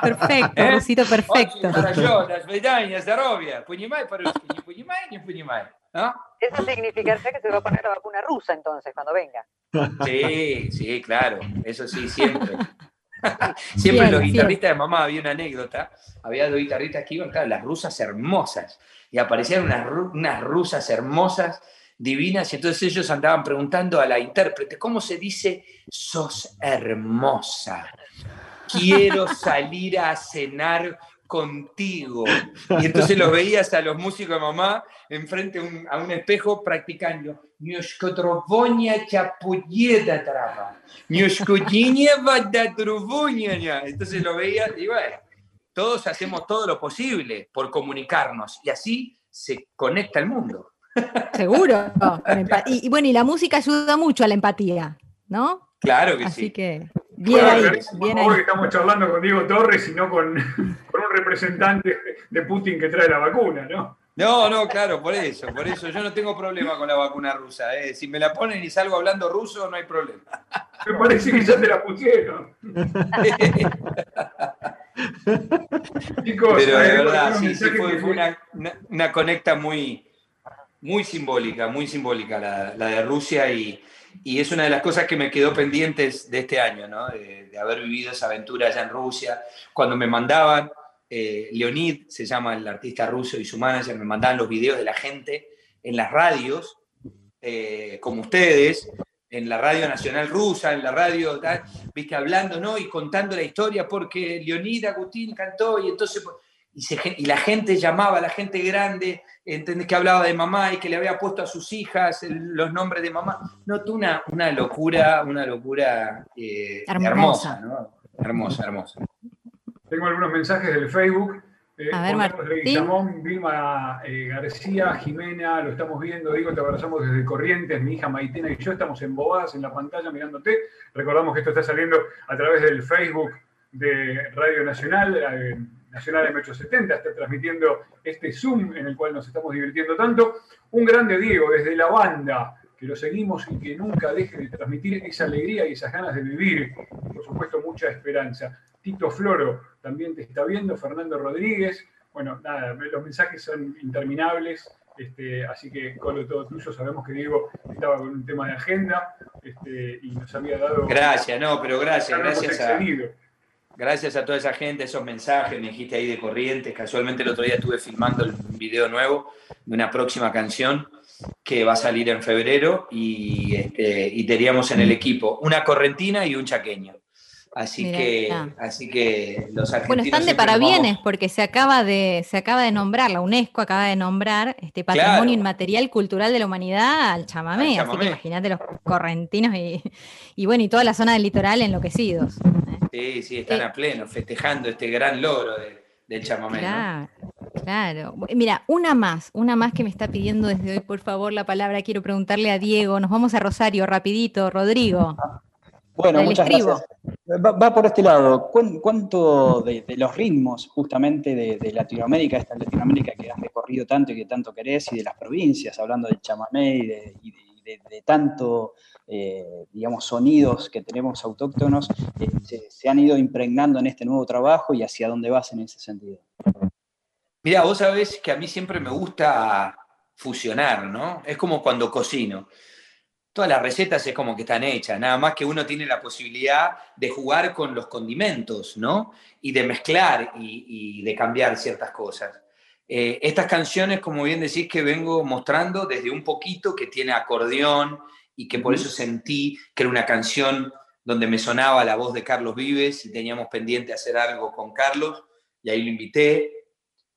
Perfecto, ¿Eh? Rusito, perfecto. Хорошо, до свидания, здоровья. Понимай по-русски, не понимай, не понимай. ¿No? Eso significaría que se va a poner la vacuna rusa entonces cuando venga. Sí, sí, claro, eso sí, siempre. siempre bien, los guitarristas bien. de mamá había una anécdota, había dos guitarristas que iban, claro, las rusas hermosas, y aparecían unas, unas rusas hermosas, divinas, y entonces ellos andaban preguntando a la intérprete, ¿cómo se dice sos hermosa? Quiero salir a cenar contigo. Y entonces los veías a los músicos de mamá enfrente a un, a un espejo practicando. Entonces lo veías y bueno, todos hacemos todo lo posible por comunicarnos y así se conecta el mundo. Seguro. Y, y, bueno, y la música ayuda mucho a la empatía, ¿no? Claro que así sí. Así que bien ahí, bien ahí. que estamos charlando con Diego Torres y no con, con, un representante de Putin que trae la vacuna, ¿no? No, no, claro, por eso, por eso. Yo no tengo problema con la vacuna rusa. ¿eh? Si me la ponen y salgo hablando ruso, no hay problema. Me parece que ya te la pusieron. Chicos, Pero de verdad, sí, sí fue, una, una, conecta muy, muy simbólica, muy simbólica la, la de Rusia y, y, es una de las cosas que me quedó pendientes de este año, ¿no? de, de haber vivido esa aventura allá en Rusia. Cuando me mandaban eh, Leonid, se llama el artista ruso y su manager, me mandaban los videos de la gente en las radios, eh, como ustedes, en la radio nacional rusa, en la radio, viste, hablando, ¿no? Y contando la historia porque Leonid Agustín cantó y entonces... Y, la gente llamaba, la gente grande, ¿entendés? que hablaba de mamá y que le había puesto a sus hijas los nombres de mamá. No, tú una, una locura, una locura eh, hermosa, ¿no? Hermosa, hermosa. Tengo algunos mensajes del Facebook. Eh, a ver, Martín. Vilma eh, García, Jimena, lo estamos viendo, digo, te abrazamos desde Corrientes, mi hija Maitena y yo estamos embobadas en la pantalla mirándote. Recordamos que esto está saliendo a través del Facebook de Radio Nacional, eh, Nacional M870, está transmitiendo este Zoom en el cual nos estamos divirtiendo tanto. Un grande Diego desde la banda, que lo seguimos y que nunca deje de transmitir esa alegría y esas ganas de vivir, por supuesto mucha esperanza. Tito Floro también te está viendo, Fernando Rodríguez. Bueno, nada, los mensajes son interminables, este, así que con lo todo tuyo sabemos que Diego estaba con un tema de agenda este, y nos había dado... Gracias, no, pero gracias, gracias a, gracias a toda esa gente, esos mensajes, me dijiste ahí de Corrientes, casualmente el otro día estuve filmando el video nuevo de una próxima canción que va a salir en febrero y, este, y teníamos en el equipo una correntina y un chaqueño. Así que, así que los argentinos. Bueno, están de parabienes porque se acaba de, se acaba de nombrar, la UNESCO acaba de nombrar este patrimonio inmaterial cultural de la humanidad al chamamé. Así que imagínate los correntinos y, bueno, y toda la zona del litoral enloquecidos. Sí, sí, están eh, a pleno, festejando este gran logro del chamamé. Claro, claro. Mira, una más, una más que me está pidiendo desde hoy, por favor, la palabra. Quiero preguntarle a Diego. Nos vamos a Rosario, rapidito, Rodrigo. Bueno, muchas gracias. Va, por este lado. ¿Cuánto de, los ritmos justamente de, Latinoamérica, esta Latinoamérica que has recorrido tanto y que tanto querés, y de las provincias, hablando del chamamé y de, tanto, eh, digamos, sonidos que tenemos autóctonos, eh, se, han ido impregnando en este nuevo trabajo y hacia dónde vas en ese sentido? Mira, vos sabés que a mí siempre me gusta fusionar, ¿no? Es como cuando cocino todas las recetas es como que están hechas, nada más que uno tiene la posibilidad de jugar con los condimentos, ¿no? Y de mezclar y, de cambiar ciertas cosas. Eh, estas canciones, como bien decís, que vengo mostrando desde un poquito, que tiene acordeón y que por eso sentí que era una canción donde me sonaba la voz de Carlos Vives y teníamos pendiente hacer algo con Carlos, y ahí lo invité.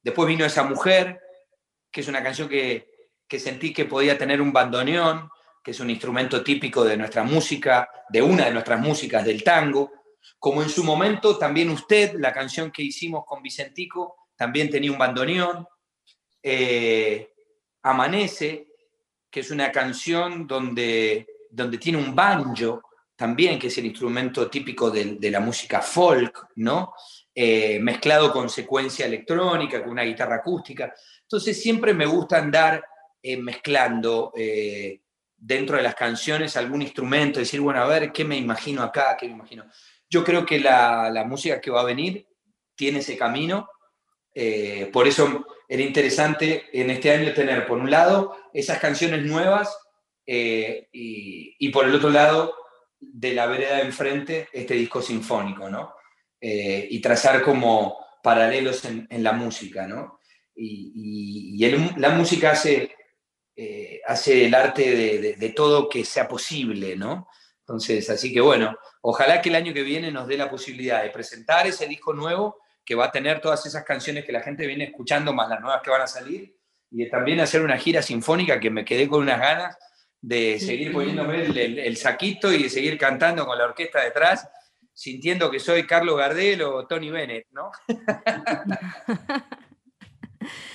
Después vino esa mujer, que es una canción que, que sentí que podía tener un bandoneón, que es un instrumento típico de nuestra música, de una de nuestras músicas del tango, como en su momento también usted, la canción que hicimos con Vicentico, también tenía un bandoneón. Eh, Amanece, que es una canción donde, donde tiene un banjo también, que es el instrumento típico de, la música folk, ¿no? Eh, mezclado con secuencia electrónica, con una guitarra acústica. Entonces siempre me gusta andar eh, mezclando dentro de las canciones algún instrumento, decir, bueno, a ver, ¿qué me imagino acá? ¿Qué me imagino? Yo creo que la, música que va a venir tiene ese camino, eh, por eso era interesante en este año tener, por un lado, esas canciones nuevas eh, y, por el otro lado, de la vereda de enfrente, este disco sinfónico, ¿no? Eh, y trazar como paralelos en, la música, ¿no? Y, la música hace eh, hace el arte de, todo que sea posible, ¿no? Entonces, así que bueno, ojalá que el año que viene nos dé la posibilidad de presentar ese disco nuevo que va a tener todas esas canciones que la gente viene escuchando, más las nuevas que van a salir, y también hacer una gira sinfónica que me quedé con unas ganas de seguir poniéndome el, saquito y de seguir cantando con la orquesta detrás, sintiendo que soy Carlos Gardel o Tony Bennett, ¿no?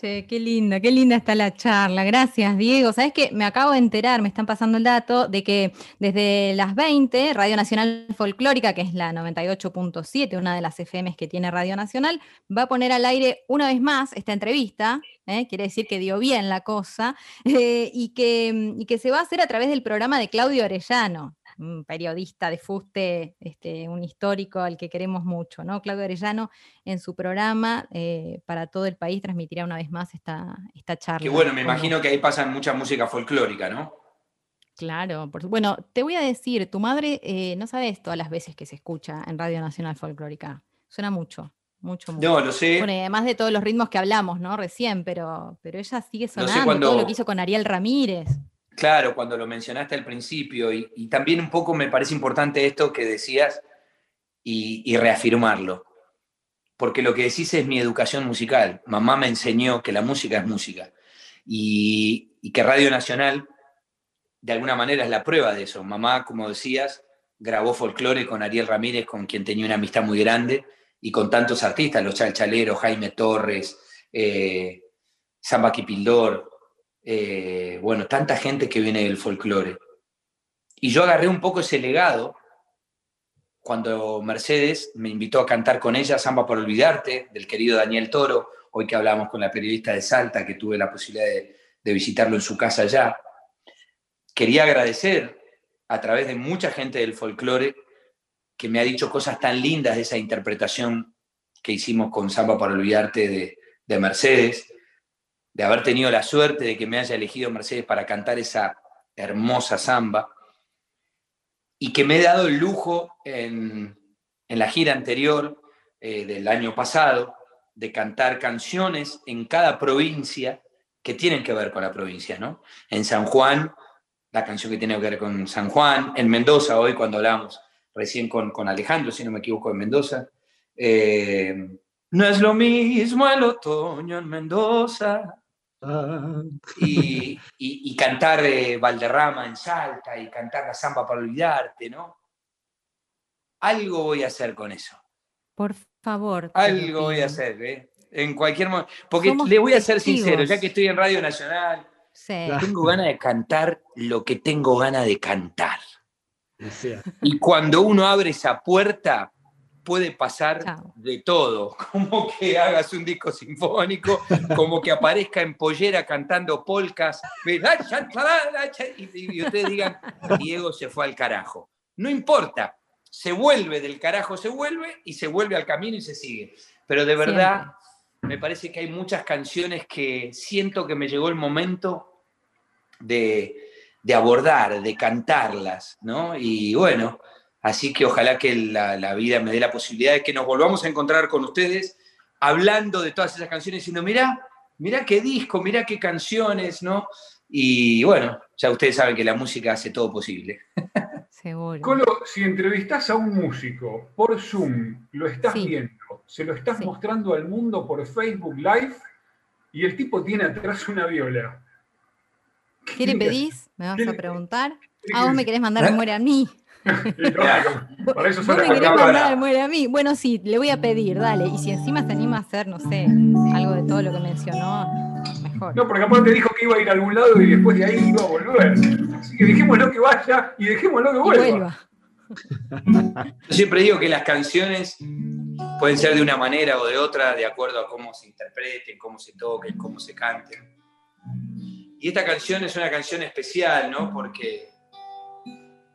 Che, qué linda, qué linda está la charla. Gracias, Diego. Sabes que me acabo de enterar, me están pasando el dato de que desde las 20, Radio Nacional Folclórica, que es la 98.7, una de las FMs que tiene Radio Nacional, va a poner al aire una vez más esta entrevista. ¿eh? Quiere decir que dio bien la cosa, eh, y, que, se va a hacer a través del programa de Claudio Orellano un periodista de fuste, este, un histórico al que queremos mucho, ¿no? Claudio Arellano en su programa eh, para todo el país transmitirá una vez más esta, esta charla. Qué bueno, me imagino que ahí pasan mucha música folclórica, ¿no? Claro, por bueno, te voy a decir, tu madre eh, no sabes todas las veces que se escucha en Radio Nacional Folclórica. Suena mucho, mucho, mucho. No, lo sé. Bueno, además de todos los ritmos que hablamos, ¿no? Recién, pero, pero ella sigue sonando, todo lo que hizo con Ariel Ramírez. Claro, cuando lo mencionaste al principio, y, también un poco me parece importante esto que decías y, reafirmarlo, porque lo que decís es mi educación musical. Mamá me enseñó que la música es música y, que Radio Nacional, de alguna manera, es la prueba de eso. Mamá, como decías, grabó folclore con Ariel Ramírez, con quien tenía una amistad muy grande, y con tantos artistas, los chalchaleros, Jaime Torres, eh, Samba Kipildor, eh, bueno, tanta gente que viene del folclore. Y yo agarré un poco ese legado cuando Mercedes me invitó a cantar con ella Samba por Olvidarte, del querido Daniel Toro, hoy que hablamos con la periodista de Salta, que tuve la posibilidad de, visitarlo en su casa allá. Quería agradecer a través de mucha gente del folclore que me ha dicho cosas tan lindas de esa interpretación que hicimos con Samba para Olvidarte de Mercedes, de haber tenido la suerte de que me haya elegido Mercedes para cantar esa hermosa samba y que me he dado el lujo en, la gira anterior eh, del año pasado de cantar canciones en cada provincia que tienen que ver con la provincia, ¿no? En San Juan, la canción que tiene que ver con San Juan, en Mendoza, hoy cuando hablamos recién con, con Alejandro, si no me equivoco, en Mendoza. Eh, no es lo mismo el otoño en Mendoza y, cantar eh, Valderrama en Salta y cantar la samba para olvidarte, ¿no? Algo voy a hacer con eso. Por favor. Algo voy a hacer, ¿eh? En cualquier momento. Porque le voy a ser sincero, ya que estoy en Radio Nacional, tengo ganas de cantar lo que tengo ganas de cantar. Y cuando uno abre esa puerta, puede pasar de todo, como que hagas un disco sinfónico, como que aparezca en pollera cantando polcas, y, ustedes digan, Diego se fue al carajo. No importa, se vuelve del carajo, se vuelve y se vuelve al camino y se sigue. Pero de verdad, me parece que hay muchas canciones que siento que me llegó el momento de, de abordar, de cantarlas, ¿no? Y bueno, Así que ojalá que la, vida me dé la posibilidad de que nos volvamos a encontrar con ustedes hablando de todas esas canciones, diciendo, mirá, mirá qué disco, mirá qué canciones, ¿no? Y bueno, ya ustedes saben que la música hace todo posible. Seguro. Colo, si entrevistas a un músico por Zoom, lo estás viendo, se lo estás mostrando al mundo por Facebook Live y el tipo tiene atrás una viola. ¿Qué, le pedís? ¿Me vas a preguntar? Ah, vos me querés mandar a muere a mí. Por eso ¿Vos me querés mandar muere a mí? Bueno, sí, le voy a pedir, dale. Y si encima se anima a hacer, no sé, algo de todo lo que mencionó, mejor. No, porque aparte dijo que iba a ir a algún lado y después de ahí iba a volver. Así que dejémoslo que vaya y dejémoslo que vuelva. Yo siempre digo que las canciones pueden ser de una manera o de otra, de acuerdo a cómo se interpreten, cómo se toquen, cómo se canten. Y esta canción es una canción especial, ¿no? Porque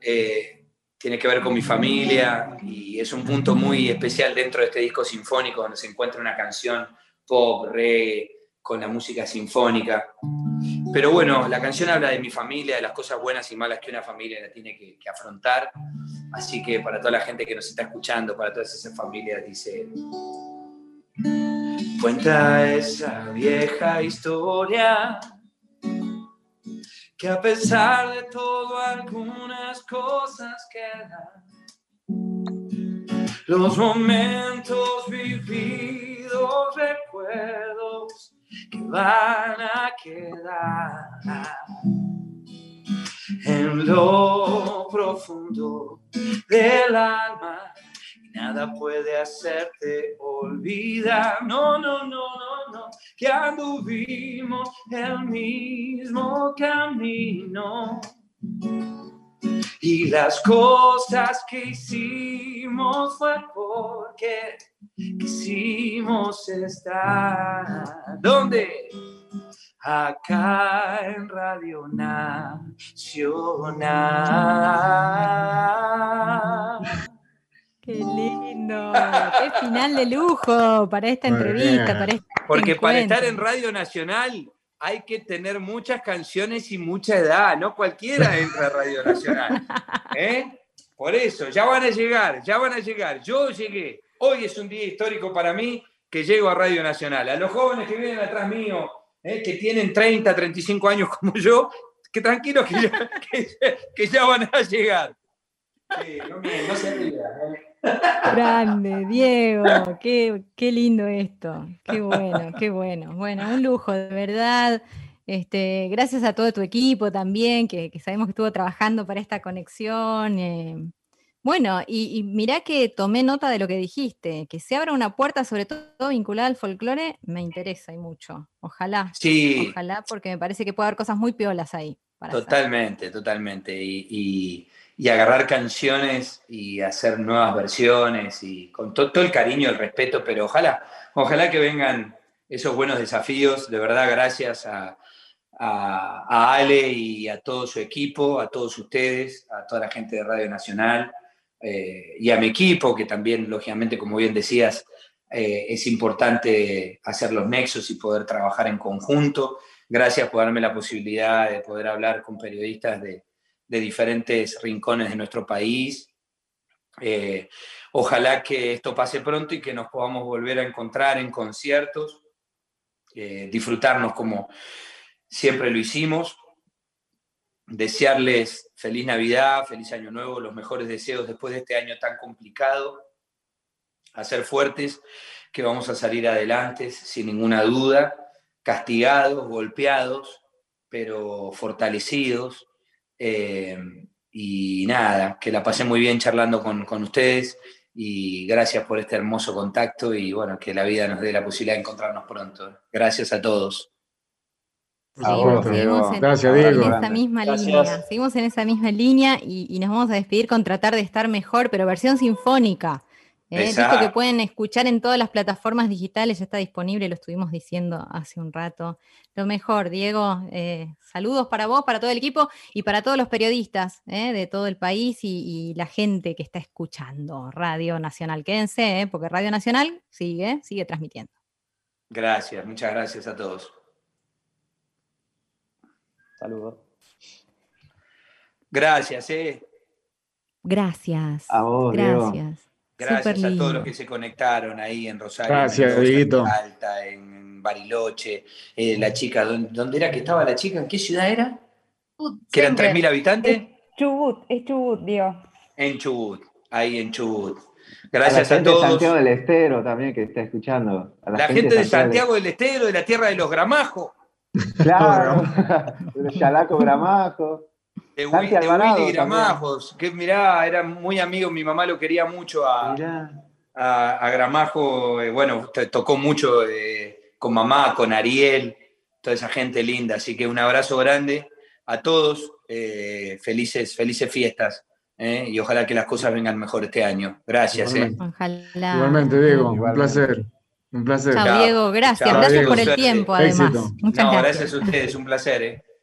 eh, tiene que ver con mi familia y es un punto muy especial dentro de este disco sinfónico donde se encuentra una canción pop, reggae, con la música sinfónica. Pero bueno, la canción habla de mi familia, de las cosas buenas y malas que una familia tiene que, que afrontar. Así que para toda la gente que nos está escuchando, para todas esas familias, dice... Cuenta esa vieja historia que a pesar de todo algunas cosas quedan. Los momentos vividos, recuerdos que van a quedar en lo profundo del alma nada puede hacerte olvidar. No, no, no, no, no, que anduvimos el mismo camino. Y las cosas que hicimos fue porque quisimos estar. ¿Dónde? Acá en Radio Nacional. Qué lindo, qué final de lujo para esta entrevista, para este Porque para estar en Radio Nacional hay que tener muchas canciones y mucha edad, no cualquiera entra a Radio Nacional. ¿eh? Por eso, ya van a llegar, ya van a llegar. Yo llegué. Hoy es un día histórico para mí que llego a Radio Nacional. A los jóvenes que vienen atrás mío, ¿eh? que tienen 30, 35 años como yo, que tranquilos que ya, que, ya van a llegar. no, se rían. ¿eh? Grande, Diego, qué, qué, lindo esto, qué bueno, qué bueno. Bueno, un lujo, de verdad. Este, gracias a todo tu equipo también, que, sabemos que estuvo trabajando para esta conexión. Eh. bueno, y, mirá que tomé nota de lo que dijiste, que se abra una puerta, sobre todo vinculada al folclore, me interesa y mucho. Ojalá. Sí. Ojalá, porque me parece que puede haber cosas muy piolas ahí. totalmente, totalmente. y y agarrar canciones y hacer nuevas versiones y con todo el cariño, el respeto, pero ojalá, ojalá que vengan esos buenos desafíos. De verdad, gracias a, Ale y a todo su equipo, a todos ustedes, a toda la gente de Radio Nacional eh, y a mi equipo, que también, lógicamente, como bien decías, eh, es importante hacer los nexos y poder trabajar en conjunto. Gracias por darme la posibilidad de poder hablar con periodistas de, de diferentes rincones de nuestro país. Eh, ojalá que esto pase pronto y que nos podamos volver a encontrar en conciertos, eh, disfrutarnos como siempre lo hicimos, desearles feliz Navidad, feliz Año Nuevo, los mejores deseos después de este año tan complicado, a ser fuertes, que vamos a salir adelante sin ninguna duda, castigados, golpeados, pero fortalecidos, eh, y nada, que la pasé muy bien charlando con, con, ustedes y gracias por este hermoso contacto y bueno, que la vida nos dé la posibilidad de encontrarnos pronto. Gracias a todos. Seguimos, en, Gracias, esa misma línea. Seguimos en esa misma línea y, y, nos vamos a despedir con tratar de estar mejor, pero versión sinfónica. ¿Eh? Que pueden escuchar en todas las plataformas digitales, ya está disponible, lo estuvimos diciendo hace un rato. Lo mejor, Diego, eh, saludos para vos, para todo el equipo y para todos los periodistas ¿eh? de todo el país y, la gente que está escuchando Radio Nacional. Quédense, porque Radio Nacional sigue, sigue transmitiendo. Gracias, muchas gracias a todos. Saludos. Gracias, eh. Gracias. A vos, gracias. Gracias a todos los que se conectaron ahí en Rosario. Gracias, en Alta, en Bariloche. Eh, la chica, ¿dónde, era que estaba la chica? ¿En qué ciudad era? ¿Que eran 3.000 habitantes? Chubut, es Chubut, Dios. En Chubut, ahí en Chubut. Gracias a, la todos. De Santiago del Estero también que está escuchando. la, gente, de Santiago del Estero, de la tierra de los gramajos. Claro, de Chalaco Gramajo. De, Willy Gramajos, que mirá, era muy amigo, mi mamá lo quería mucho a, a, Gramajo, eh, bueno, tocó mucho eh, con mamá, con Ariel, toda esa gente linda, así que un abrazo grande a todos, eh, felices, felices fiestas. y ojalá que las cosas vengan mejor este año. Gracias. Igualmente, Diego, un placer. Un placer. Chao, Diego, gracias. gracias por el tiempo, además. Muchas gracias. gracias a ustedes, un placer.